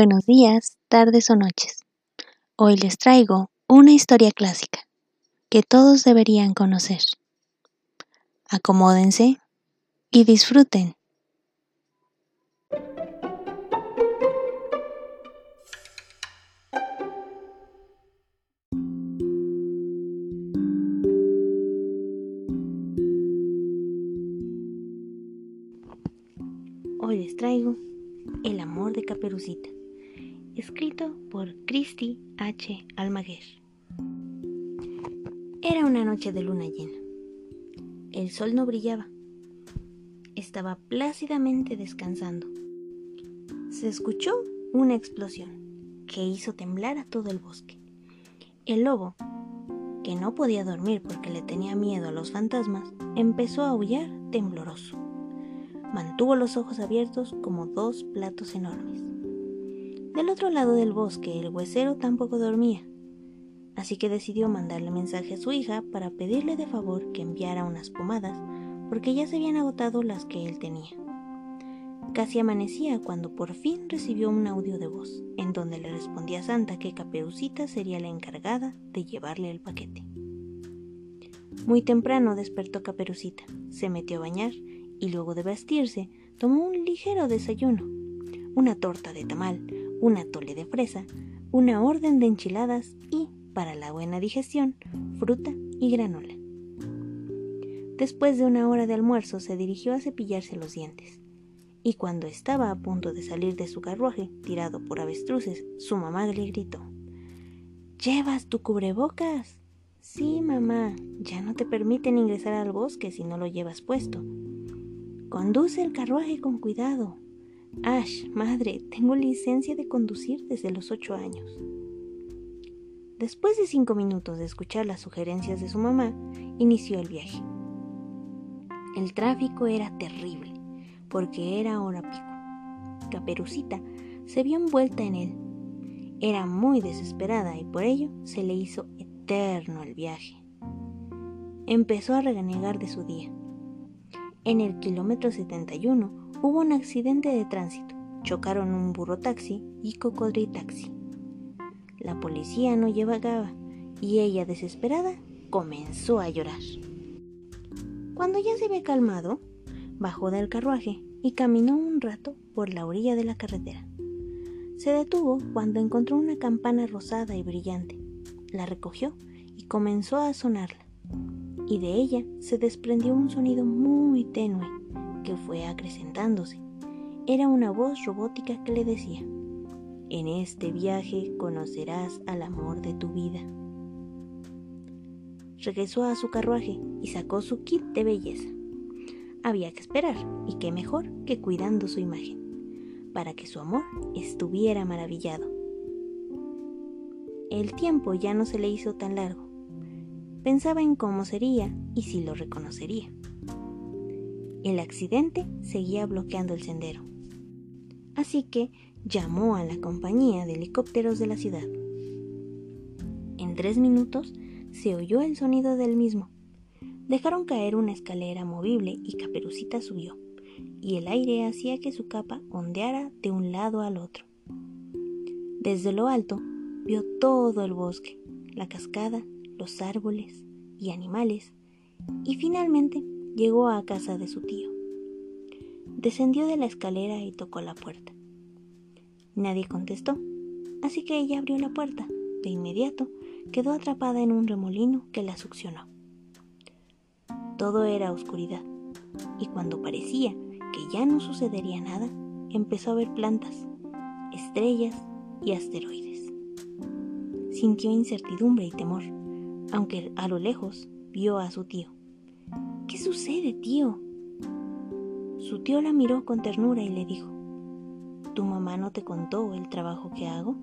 Buenos días, tardes o noches. Hoy les traigo una historia clásica que todos deberían conocer. Acomódense y disfruten. Hoy les traigo El amor de Caperucita, escrito por Christy H. Almaguer. Era una noche de luna llena. El sol no brillaba. Estaba plácidamente descansando. Se escuchó una explosión que hizo temblar a todo el bosque. El lobo, que no podía dormir porque le tenía miedo a los fantasmas, empezó a aullar tembloroso. Mantuvo los ojos abiertos como dos platos enormes. Del otro lado del bosque el huesero tampoco dormía, así que decidió mandarle mensaje a su hija para pedirle de favor que enviara unas pomadas porque ya se habían agotado las que él tenía. Casi amanecía cuando por fin recibió un audio de voz, en donde le respondía a Santa que Caperucita sería la encargada de llevarle el paquete. Muy temprano despertó Caperucita, se metió a bañar y luego de vestirse tomó un ligero desayuno, una torta de tamal, una tole de fresa, una orden de enchiladas y, para la buena digestión, fruta y granola. Después de una hora de almuerzo se dirigió a cepillarse los dientes, y cuando estaba a punto de salir de su carruaje, tirado por avestruces, su mamá le gritó ¿Llevas tu cubrebocas? Sí, mamá, ya no te permiten ingresar al bosque si no lo llevas puesto. Conduce el carruaje con cuidado. Ash, madre, tengo licencia de conducir desde los ocho años. Después de cinco minutos de escuchar las sugerencias de su mamá, inició el viaje. El tráfico era terrible, porque era hora pico. Caperucita se vio envuelta en él. Era muy desesperada y por ello se le hizo eterno el viaje. Empezó a renegar de su día. En el kilómetro 71 hubo un accidente de tránsito. Chocaron un burro taxi y taxi. La policía no llevaba y ella, desesperada, comenzó a llorar. Cuando ya se había calmado, bajó del carruaje y caminó un rato por la orilla de la carretera. Se detuvo cuando encontró una campana rosada y brillante. La recogió y comenzó a sonarla y de ella se desprendió un sonido muy tenue que fue acrecentándose. Era una voz robótica que le decía, en este viaje conocerás al amor de tu vida. Regresó a su carruaje y sacó su kit de belleza. Había que esperar, y qué mejor que cuidando su imagen, para que su amor estuviera maravillado. El tiempo ya no se le hizo tan largo Pensaba en cómo sería y si lo reconocería. El accidente seguía bloqueando el sendero. Así que llamó a la compañía de helicópteros de la ciudad. En tres minutos se oyó el sonido del mismo. Dejaron caer una escalera movible y Caperucita subió, y el aire hacía que su capa ondeara de un lado al otro. Desde lo alto vio todo el bosque, la cascada, los árboles y animales, y finalmente llegó a casa de su tío. Descendió de la escalera y tocó la puerta. Nadie contestó, así que ella abrió la puerta. De inmediato quedó atrapada en un remolino que la succionó. Todo era oscuridad, y cuando parecía que ya no sucedería nada, empezó a ver plantas, estrellas y asteroides. Sintió incertidumbre y temor aunque a lo lejos vio a su tío. ¿Qué sucede, tío? Su tío la miró con ternura y le dijo, ¿Tu mamá no te contó el trabajo que hago?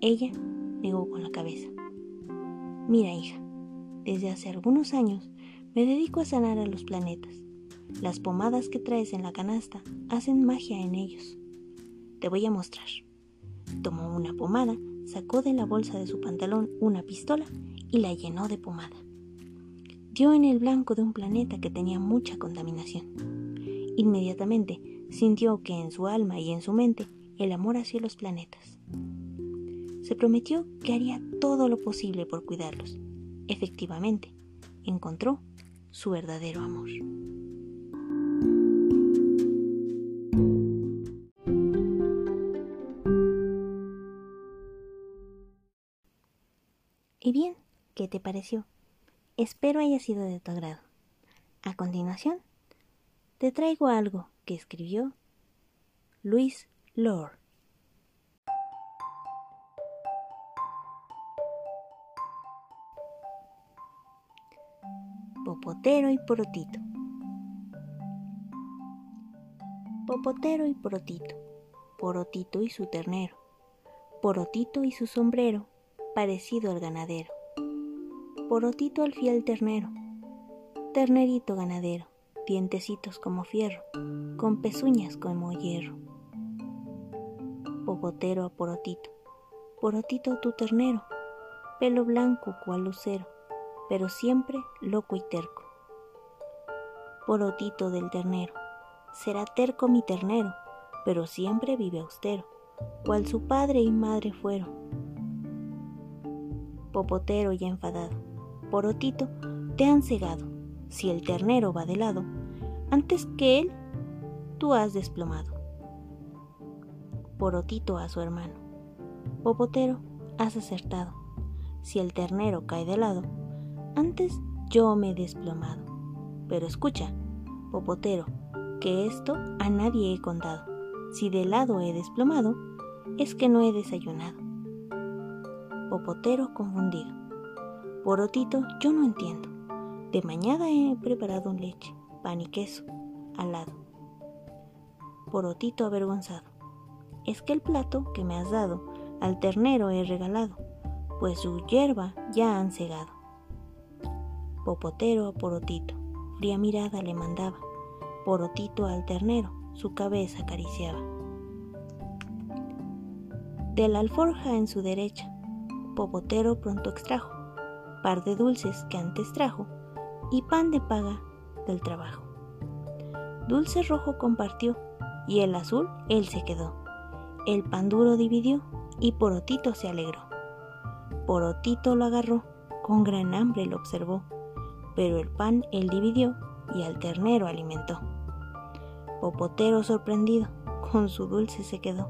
Ella negó con la cabeza. Mira, hija, desde hace algunos años me dedico a sanar a los planetas. Las pomadas que traes en la canasta hacen magia en ellos. Te voy a mostrar. Tomó una pomada, sacó de la bolsa de su pantalón una pistola y la llenó de pomada. Dio en el blanco de un planeta que tenía mucha contaminación. Inmediatamente sintió que en su alma y en su mente el amor hacia los planetas. Se prometió que haría todo lo posible por cuidarlos. Efectivamente, encontró su verdadero amor. Y bien, ¿qué te pareció? Espero haya sido de tu agrado. A continuación, te traigo algo que escribió Luis Lord. Popotero y Porotito. Popotero y Porotito. Porotito y su ternero. Porotito y su sombrero, parecido al ganadero. Porotito al fiel ternero. Ternerito ganadero, dientecitos como fierro, con pezuñas como hierro. Popotero a Porotito. Porotito tu ternero, pelo blanco cual lucero pero siempre loco y terco. Porotito del ternero, será terco mi ternero, pero siempre vive austero, cual su padre y madre fueron. Popotero ya enfadado, porotito, te han cegado, si el ternero va de lado, antes que él, tú has desplomado. Porotito a su hermano, popotero, has acertado, si el ternero cae de lado, antes yo me he desplomado. Pero escucha, popotero, que esto a nadie he contado. Si de lado he desplomado, es que no he desayunado. Popotero confundido. Porotito, yo no entiendo. De mañana he preparado un leche, pan y queso, al lado. Porotito avergonzado. Es que el plato que me has dado al ternero he regalado, pues su hierba ya han cegado popotero a porotito, fría mirada le mandaba, porotito al ternero, su cabeza acariciaba. De la alforja en su derecha, popotero pronto extrajo, par de dulces que antes trajo, y pan de paga del trabajo. Dulce rojo compartió, y el azul él se quedó. El pan duro dividió, y Porotito se alegró. Porotito lo agarró, con gran hambre lo observó, pero el pan él dividió y al ternero alimentó. Popotero sorprendido, con su dulce se quedó,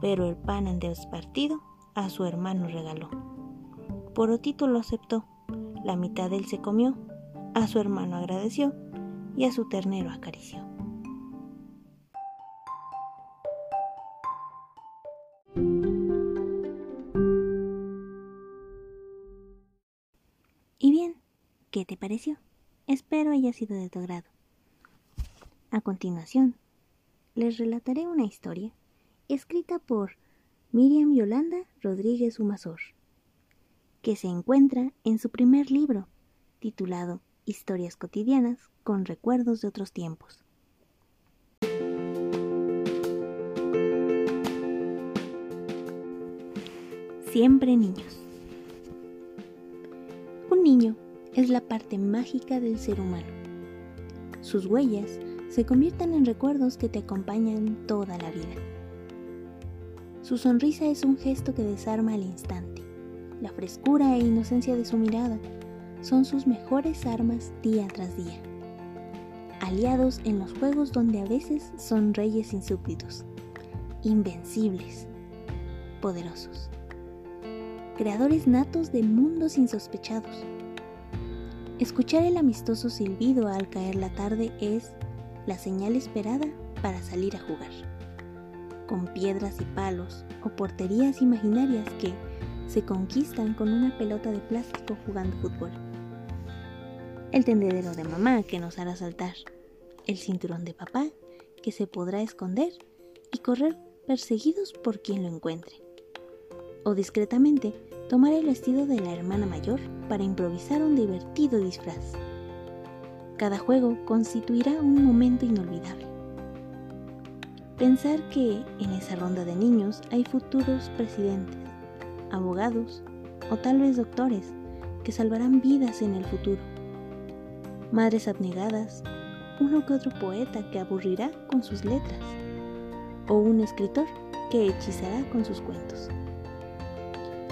pero el pan en despartido a su hermano regaló. Porotito lo aceptó, la mitad él se comió, a su hermano agradeció y a su ternero acarició. Y bien, ¿Qué te pareció? Espero haya sido de tu agrado. A continuación, les relataré una historia escrita por Miriam Yolanda Rodríguez Humazor, que se encuentra en su primer libro, titulado Historias cotidianas con recuerdos de otros tiempos. Siempre niños. Un niño es la parte mágica del ser humano. Sus huellas se convierten en recuerdos que te acompañan toda la vida. Su sonrisa es un gesto que desarma al instante. La frescura e inocencia de su mirada. Son sus mejores armas día tras día. Aliados en los juegos donde a veces son reyes insúbditos, invencibles, poderosos. Creadores natos de mundos insospechados. Escuchar el amistoso silbido al caer la tarde es la señal esperada para salir a jugar, con piedras y palos o porterías imaginarias que se conquistan con una pelota de plástico jugando fútbol. El tendedero de mamá que nos hará saltar, el cinturón de papá que se podrá esconder y correr perseguidos por quien lo encuentre. O discretamente tomar el vestido de la hermana mayor para improvisar un divertido disfraz. Cada juego constituirá un momento inolvidable. Pensar que en esa ronda de niños hay futuros presidentes, abogados o tal vez doctores que salvarán vidas en el futuro. Madres abnegadas, uno que otro poeta que aburrirá con sus letras, o un escritor que hechizará con sus cuentos.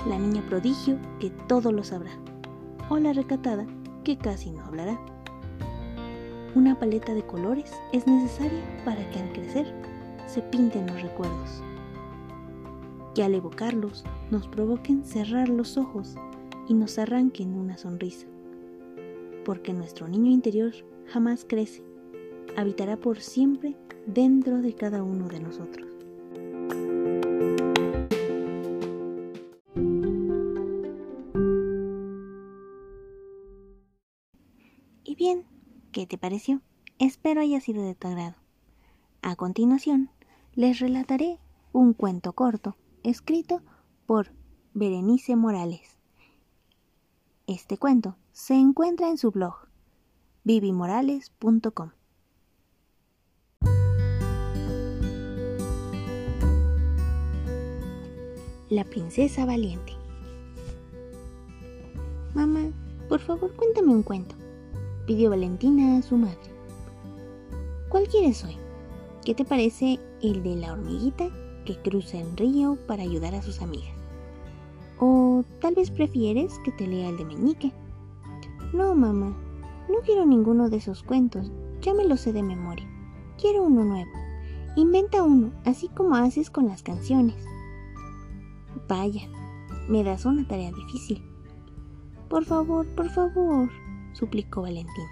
La niña prodigio que todo lo sabrá, o la recatada que casi no hablará. Una paleta de colores es necesaria para que al crecer se pinten los recuerdos. Que al evocarlos nos provoquen cerrar los ojos y nos arranquen una sonrisa. Porque nuestro niño interior jamás crece, habitará por siempre dentro de cada uno de nosotros. Y bien, ¿qué te pareció? Espero haya sido de tu agrado. A continuación, les relataré un cuento corto escrito por Berenice Morales. Este cuento se encuentra en su blog vivimorales.com. La princesa valiente. Mamá, por favor cuéntame un cuento, pidió Valentina a su madre. ¿Cuál quieres hoy? ¿Qué te parece el de la hormiguita que cruza el río para ayudar a sus amigas? O tal vez prefieres que te lea el de Meñique. No, mamá, no quiero ninguno de esos cuentos, ya me los sé de memoria. Quiero uno nuevo. Inventa uno, así como haces con las canciones. Vaya, me das una tarea difícil. Por favor, por favor, suplicó Valentina.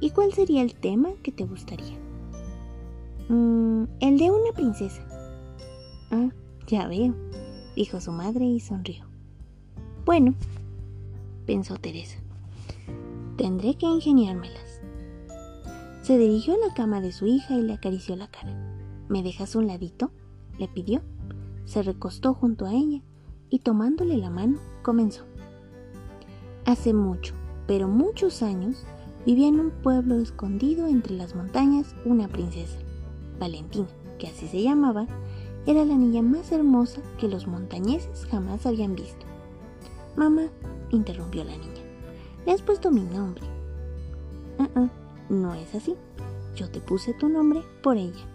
¿Y cuál sería el tema que te gustaría? Mm, el de una princesa. Ah, ya veo dijo su madre y sonrió. Bueno, pensó Teresa, tendré que ingeniármelas. Se dirigió a la cama de su hija y le acarició la cara. ¿Me dejas un ladito? le pidió. Se recostó junto a ella y tomándole la mano comenzó. Hace mucho, pero muchos años, vivía en un pueblo escondido entre las montañas una princesa, Valentina, que así se llamaba, era la niña más hermosa que los montañeses jamás habían visto. Mamá, interrumpió la niña, le has puesto mi nombre. Ah, ah, no es así. Yo te puse tu nombre por ella.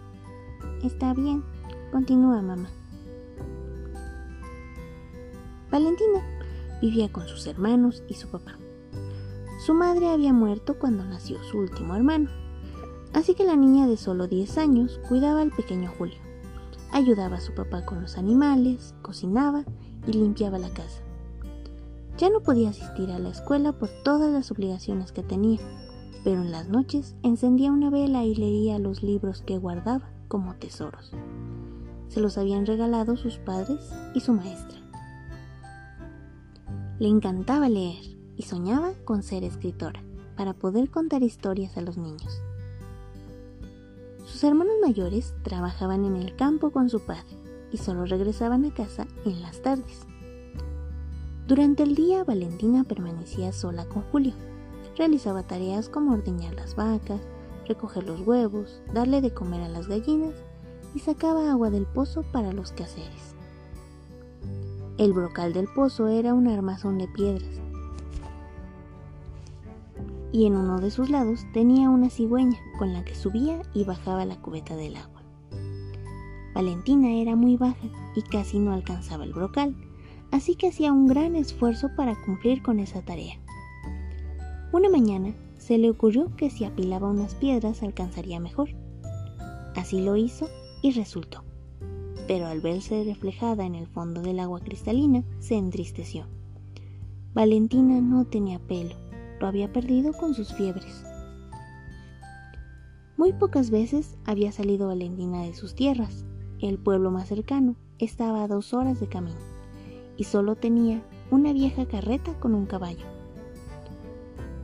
Está bien, continúa mamá. Valentina vivía con sus hermanos y su papá. Su madre había muerto cuando nació su último hermano, así que la niña de solo 10 años cuidaba al pequeño Julio ayudaba a su papá con los animales, cocinaba y limpiaba la casa. Ya no podía asistir a la escuela por todas las obligaciones que tenía, pero en las noches encendía una vela y leía los libros que guardaba como tesoros. Se los habían regalado sus padres y su maestra. Le encantaba leer y soñaba con ser escritora para poder contar historias a los niños. Sus hermanos mayores trabajaban en el campo con su padre y solo regresaban a casa en las tardes. Durante el día Valentina permanecía sola con Julio. Realizaba tareas como ordeñar las vacas, recoger los huevos, darle de comer a las gallinas y sacaba agua del pozo para los quehaceres. El brocal del pozo era un armazón de piedras y en uno de sus lados tenía una cigüeña con la que subía y bajaba la cubeta del agua. Valentina era muy baja y casi no alcanzaba el brocal, así que hacía un gran esfuerzo para cumplir con esa tarea. Una mañana se le ocurrió que si apilaba unas piedras alcanzaría mejor. Así lo hizo y resultó. Pero al verse reflejada en el fondo del agua cristalina, se entristeció. Valentina no tenía pelo lo había perdido con sus fiebres. Muy pocas veces había salido Valentina de sus tierras. El pueblo más cercano estaba a dos horas de camino y solo tenía una vieja carreta con un caballo.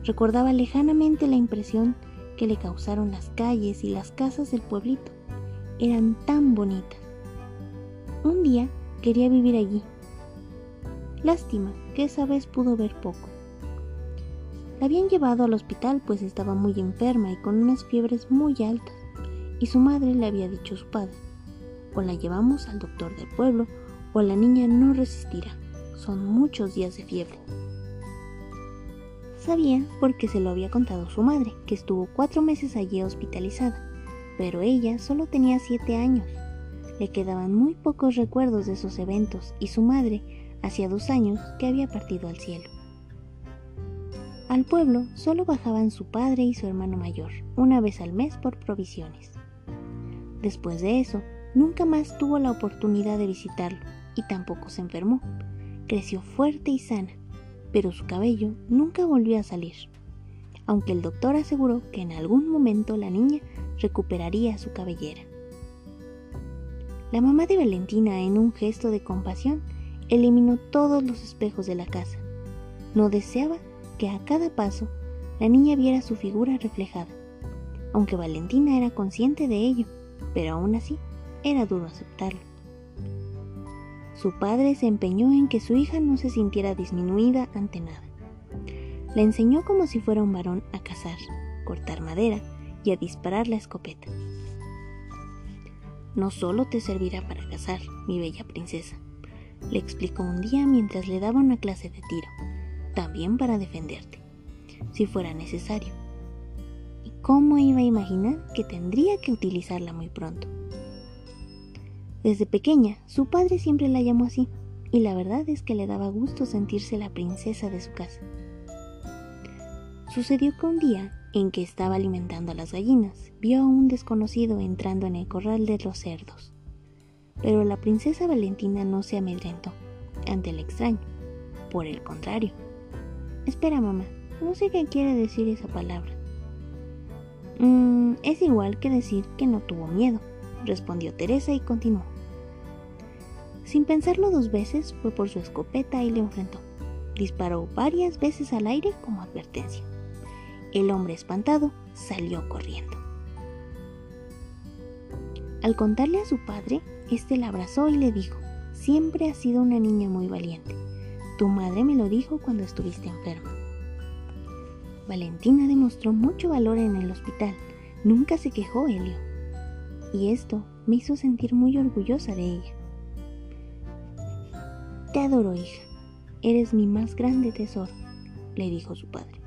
Recordaba lejanamente la impresión que le causaron las calles y las casas del pueblito. Eran tan bonitas. Un día quería vivir allí. Lástima que esa vez pudo ver poco. La habían llevado al hospital pues estaba muy enferma y con unas fiebres muy altas, y su madre le había dicho a su padre, o la llevamos al doctor del pueblo, o la niña no resistirá. Son muchos días de fiebre. Sabía porque se lo había contado su madre, que estuvo cuatro meses allí hospitalizada, pero ella solo tenía siete años. le quedaban muy pocos recuerdos de esos eventos y su madre hacía dos años que había partido al cielo. Al pueblo solo bajaban su padre y su hermano mayor, una vez al mes por provisiones. Después de eso, nunca más tuvo la oportunidad de visitarlo y tampoco se enfermó. Creció fuerte y sana, pero su cabello nunca volvió a salir, aunque el doctor aseguró que en algún momento la niña recuperaría su cabellera. La mamá de Valentina, en un gesto de compasión, eliminó todos los espejos de la casa. No deseaba que a cada paso la niña viera su figura reflejada, aunque Valentina era consciente de ello, pero aún así era duro aceptarlo. Su padre se empeñó en que su hija no se sintiera disminuida ante nada. La enseñó como si fuera un varón a cazar, cortar madera y a disparar la escopeta. No solo te servirá para cazar, mi bella princesa, le explicó un día mientras le daba una clase de tiro también para defenderte, si fuera necesario. ¿Y cómo iba a imaginar que tendría que utilizarla muy pronto? Desde pequeña, su padre siempre la llamó así, y la verdad es que le daba gusto sentirse la princesa de su casa. Sucedió que un día, en que estaba alimentando a las gallinas, vio a un desconocido entrando en el corral de los cerdos. Pero la princesa Valentina no se amedrentó ante el extraño. Por el contrario, Espera, mamá, no sé qué quiere decir esa palabra. Mm, es igual que decir que no tuvo miedo, respondió Teresa y continuó. Sin pensarlo dos veces, fue por su escopeta y le enfrentó. Disparó varias veces al aire como advertencia. El hombre espantado salió corriendo. Al contarle a su padre, éste la abrazó y le dijo, siempre has sido una niña muy valiente. Tu madre me lo dijo cuando estuviste enferma. Valentina demostró mucho valor en el hospital. Nunca se quejó, Helio. Y esto me hizo sentir muy orgullosa de ella. Te adoro, hija. Eres mi más grande tesoro, le dijo su padre.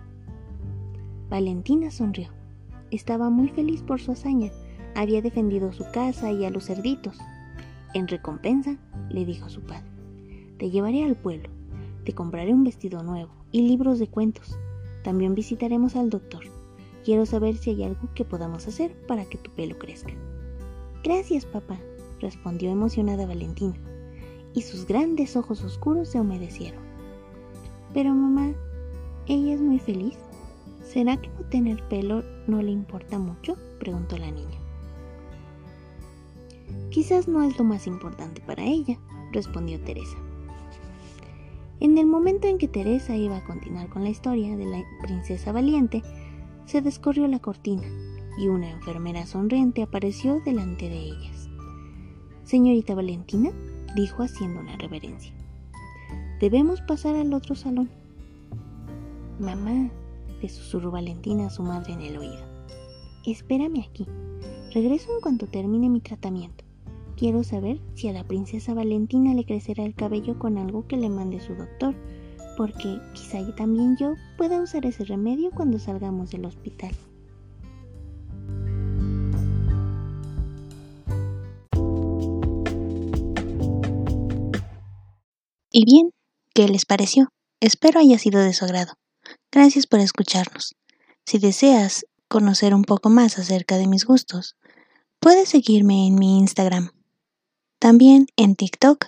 Valentina sonrió. Estaba muy feliz por su hazaña. Había defendido su casa y a los cerditos. En recompensa, le dijo su padre, te llevaré al pueblo te compraré un vestido nuevo y libros de cuentos. También visitaremos al doctor. Quiero saber si hay algo que podamos hacer para que tu pelo crezca. Gracias, papá, respondió emocionada Valentina, y sus grandes ojos oscuros se humedecieron. Pero mamá, ella es muy feliz. ¿Será que no tener pelo no le importa mucho? preguntó la niña. Quizás no es lo más importante para ella, respondió Teresa. En el momento en que Teresa iba a continuar con la historia de la princesa valiente, se descorrió la cortina y una enfermera sonriente apareció delante de ellas. Señorita Valentina, dijo haciendo una reverencia. Debemos pasar al otro salón. Mamá, le susurró Valentina a su madre en el oído. Espérame aquí. Regreso en cuanto termine mi tratamiento. Quiero saber si a la princesa Valentina le crecerá el cabello con algo que le mande su doctor, porque quizá también yo pueda usar ese remedio cuando salgamos del hospital. Y bien, ¿qué les pareció? Espero haya sido de su agrado. Gracias por escucharnos. Si deseas conocer un poco más acerca de mis gustos, puedes seguirme en mi Instagram también en TikTok,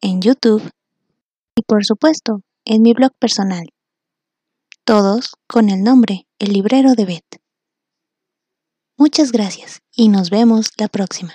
en YouTube y por supuesto en mi blog personal. Todos con el nombre El Librero de Beth. Muchas gracias y nos vemos la próxima.